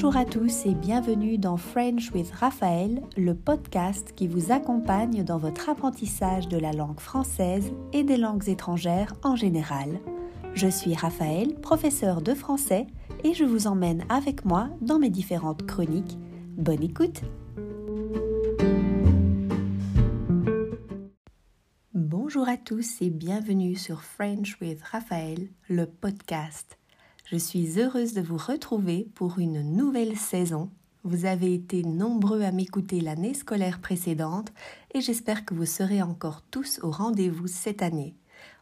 Bonjour à tous et bienvenue dans French with Raphaël, le podcast qui vous accompagne dans votre apprentissage de la langue française et des langues étrangères en général. Je suis Raphaël, professeur de français, et je vous emmène avec moi dans mes différentes chroniques. Bonne écoute Bonjour à tous et bienvenue sur French with Raphaël, le podcast. Je suis heureuse de vous retrouver pour une nouvelle saison. Vous avez été nombreux à m'écouter l'année scolaire précédente et j'espère que vous serez encore tous au rendez-vous cette année.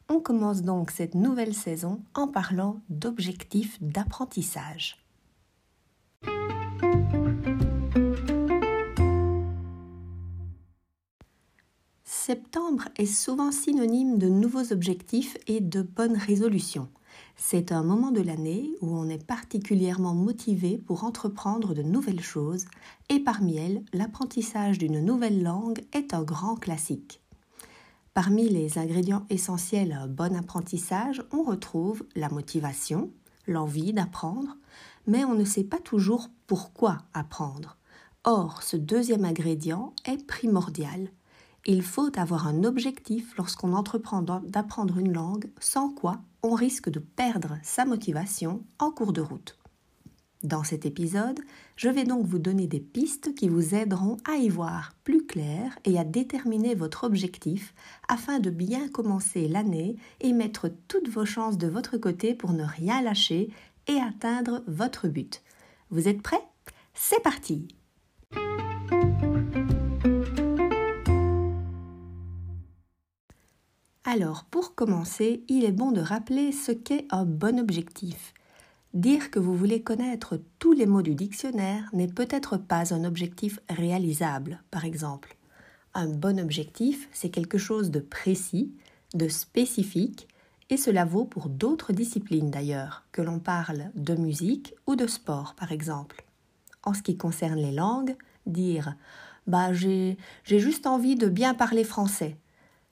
On commence donc cette nouvelle saison en parlant d'objectifs d'apprentissage. Septembre est souvent synonyme de nouveaux objectifs et de bonnes résolutions. C'est un moment de l'année où on est particulièrement motivé pour entreprendre de nouvelles choses et parmi elles, l'apprentissage d'une nouvelle langue est un grand classique. Parmi les ingrédients essentiels à un bon apprentissage, on retrouve la motivation, l'envie d'apprendre, mais on ne sait pas toujours pourquoi apprendre. Or, ce deuxième ingrédient est primordial. Il faut avoir un objectif lorsqu'on entreprend d'apprendre une langue, sans quoi on risque de perdre sa motivation en cours de route. Dans cet épisode, je vais donc vous donner des pistes qui vous aideront à y voir plus clair et à déterminer votre objectif afin de bien commencer l'année et mettre toutes vos chances de votre côté pour ne rien lâcher et atteindre votre but. Vous êtes prêts? C'est parti Alors, pour commencer, il est bon de rappeler ce qu'est un bon objectif. Dire que vous voulez connaître tous les mots du dictionnaire n'est peut-être pas un objectif réalisable, par exemple. Un bon objectif, c'est quelque chose de précis, de spécifique, et cela vaut pour d'autres disciplines d'ailleurs, que l'on parle de musique ou de sport, par exemple. En ce qui concerne les langues, dire Bah, j'ai juste envie de bien parler français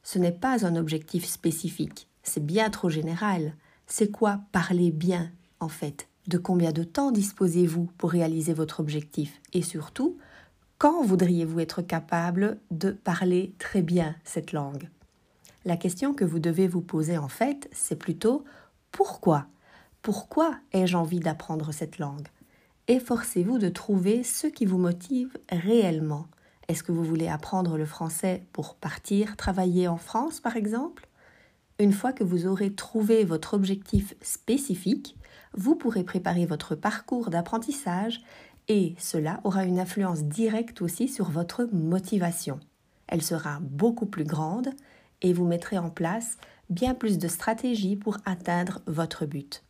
ce n'est pas un objectif spécifique, c'est bien trop général. C'est quoi parler bien, en fait? De combien de temps disposez-vous pour réaliser votre objectif? Et surtout, quand voudriez-vous être capable de parler très bien cette langue? La question que vous devez vous poser, en fait, c'est plutôt pourquoi? Pourquoi ai-je envie d'apprendre cette langue? Efforcez-vous de trouver ce qui vous motive réellement. Est-ce que vous voulez apprendre le français pour partir travailler en France, par exemple? Une fois que vous aurez trouvé votre objectif spécifique, vous pourrez préparer votre parcours d'apprentissage et cela aura une influence directe aussi sur votre motivation. Elle sera beaucoup plus grande et vous mettrez en place bien plus de stratégies pour atteindre votre but.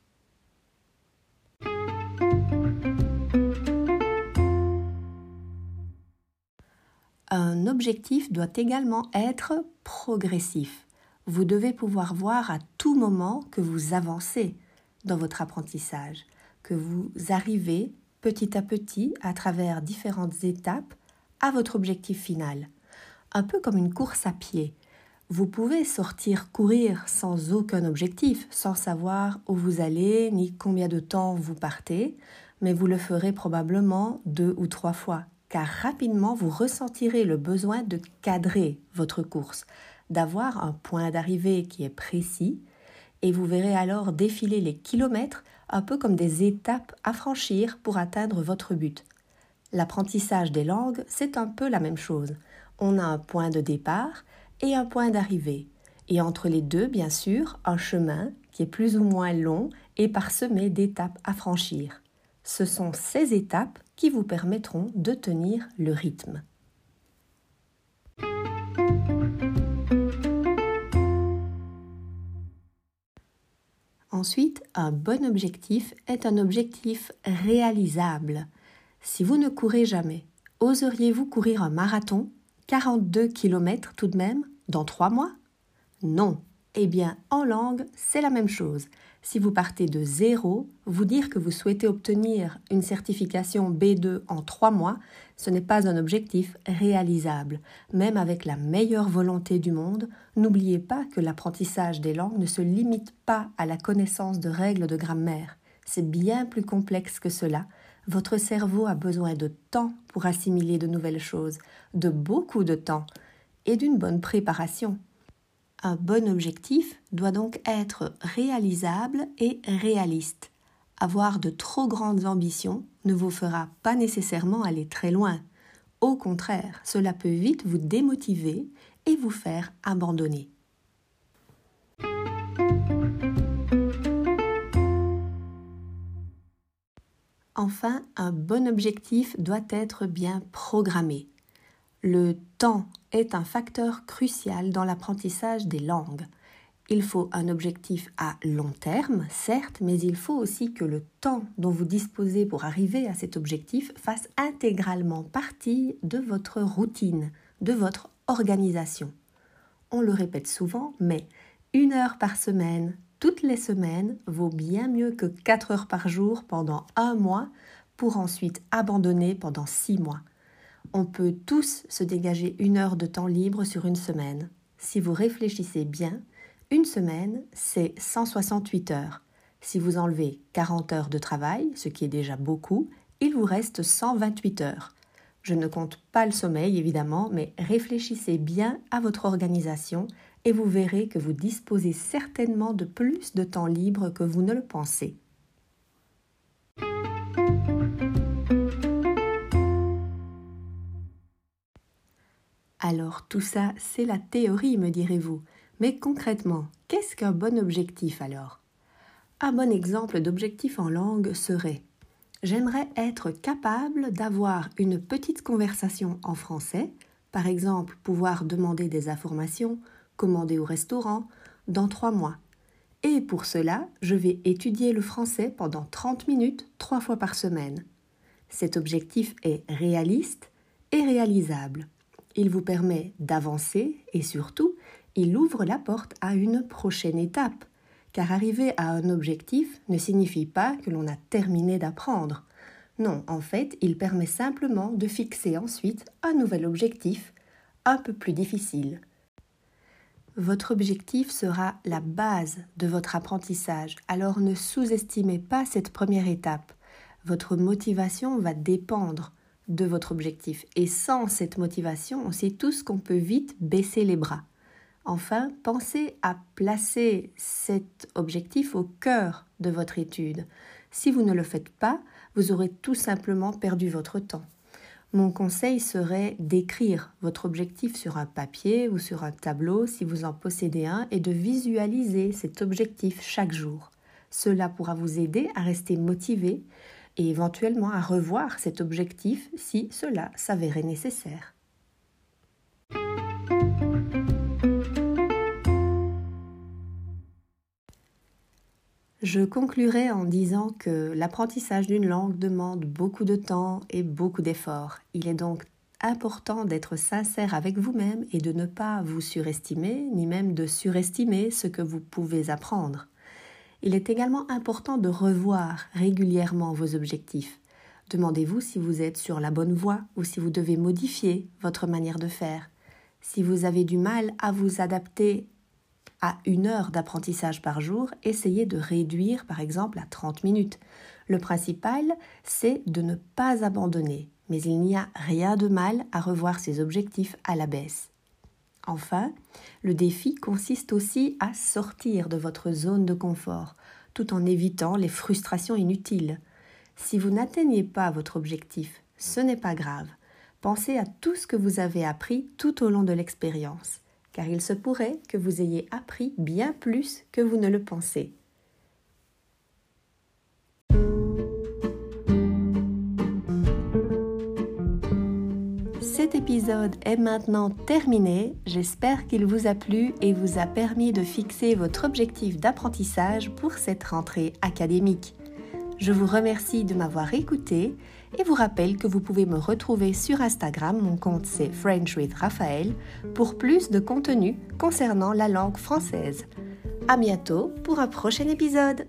Un objectif doit également être progressif. Vous devez pouvoir voir à tout moment que vous avancez dans votre apprentissage, que vous arrivez petit à petit à travers différentes étapes à votre objectif final. Un peu comme une course à pied. Vous pouvez sortir courir sans aucun objectif, sans savoir où vous allez ni combien de temps vous partez, mais vous le ferez probablement deux ou trois fois car rapidement vous ressentirez le besoin de cadrer votre course, d'avoir un point d'arrivée qui est précis, et vous verrez alors défiler les kilomètres un peu comme des étapes à franchir pour atteindre votre but. L'apprentissage des langues, c'est un peu la même chose. On a un point de départ et un point d'arrivée. Et entre les deux, bien sûr, un chemin qui est plus ou moins long et parsemé d'étapes à franchir. Ce sont ces étapes qui vous permettront de tenir le rythme. Ensuite, un bon objectif est un objectif réalisable. Si vous ne courez jamais, oseriez-vous courir un marathon 42 km tout de même dans trois mois? Non. Eh bien, en langue, c'est la même chose si vous partez de zéro, vous dire que vous souhaitez obtenir une certification B2 en trois mois, ce n'est pas un objectif réalisable. Même avec la meilleure volonté du monde, n'oubliez pas que l'apprentissage des langues ne se limite pas à la connaissance de règles de grammaire. C'est bien plus complexe que cela. Votre cerveau a besoin de temps pour assimiler de nouvelles choses, de beaucoup de temps et d'une bonne préparation. Un bon objectif doit donc être réalisable et réaliste. Avoir de trop grandes ambitions ne vous fera pas nécessairement aller très loin. Au contraire, cela peut vite vous démotiver et vous faire abandonner. Enfin, un bon objectif doit être bien programmé. Le temps est un facteur crucial dans l'apprentissage des langues. Il faut un objectif à long terme, certes, mais il faut aussi que le temps dont vous disposez pour arriver à cet objectif fasse intégralement partie de votre routine, de votre organisation. On le répète souvent, mais une heure par semaine, toutes les semaines, vaut bien mieux que quatre heures par jour pendant un mois pour ensuite abandonner pendant six mois. On peut tous se dégager une heure de temps libre sur une semaine. Si vous réfléchissez bien, une semaine, c'est 168 heures. Si vous enlevez 40 heures de travail, ce qui est déjà beaucoup, il vous reste 128 heures. Je ne compte pas le sommeil, évidemment, mais réfléchissez bien à votre organisation et vous verrez que vous disposez certainement de plus de temps libre que vous ne le pensez. Alors tout ça, c'est la théorie, me direz-vous. Mais concrètement, qu'est-ce qu'un bon objectif alors? Un bon exemple d'objectif en langue serait J'aimerais être capable d'avoir une petite conversation en français, par exemple pouvoir demander des informations, commander au restaurant, dans trois mois. Et pour cela, je vais étudier le français pendant 30 minutes, trois fois par semaine. Cet objectif est réaliste et réalisable. Il vous permet d'avancer et surtout, il ouvre la porte à une prochaine étape. Car arriver à un objectif ne signifie pas que l'on a terminé d'apprendre. Non, en fait, il permet simplement de fixer ensuite un nouvel objectif, un peu plus difficile. Votre objectif sera la base de votre apprentissage, alors ne sous-estimez pas cette première étape. Votre motivation va dépendre de votre objectif. Et sans cette motivation, on sait tous qu'on peut vite baisser les bras. Enfin, pensez à placer cet objectif au cœur de votre étude. Si vous ne le faites pas, vous aurez tout simplement perdu votre temps. Mon conseil serait d'écrire votre objectif sur un papier ou sur un tableau si vous en possédez un et de visualiser cet objectif chaque jour. Cela pourra vous aider à rester motivé et éventuellement à revoir cet objectif si cela s'avérait nécessaire. Je conclurai en disant que l'apprentissage d'une langue demande beaucoup de temps et beaucoup d'efforts. Il est donc important d'être sincère avec vous-même et de ne pas vous surestimer, ni même de surestimer ce que vous pouvez apprendre. Il est également important de revoir régulièrement vos objectifs. Demandez-vous si vous êtes sur la bonne voie ou si vous devez modifier votre manière de faire. Si vous avez du mal à vous adapter à une heure d'apprentissage par jour, essayez de réduire par exemple à 30 minutes. Le principal, c'est de ne pas abandonner, mais il n'y a rien de mal à revoir ses objectifs à la baisse. Enfin, le défi consiste aussi à sortir de votre zone de confort, tout en évitant les frustrations inutiles. Si vous n'atteignez pas votre objectif, ce n'est pas grave. Pensez à tout ce que vous avez appris tout au long de l'expérience, car il se pourrait que vous ayez appris bien plus que vous ne le pensez. Cet épisode est maintenant terminé. J'espère qu'il vous a plu et vous a permis de fixer votre objectif d'apprentissage pour cette rentrée académique. Je vous remercie de m'avoir écouté et vous rappelle que vous pouvez me retrouver sur Instagram, mon compte c'est French with Raphaël, pour plus de contenu concernant la langue française. À bientôt pour un prochain épisode!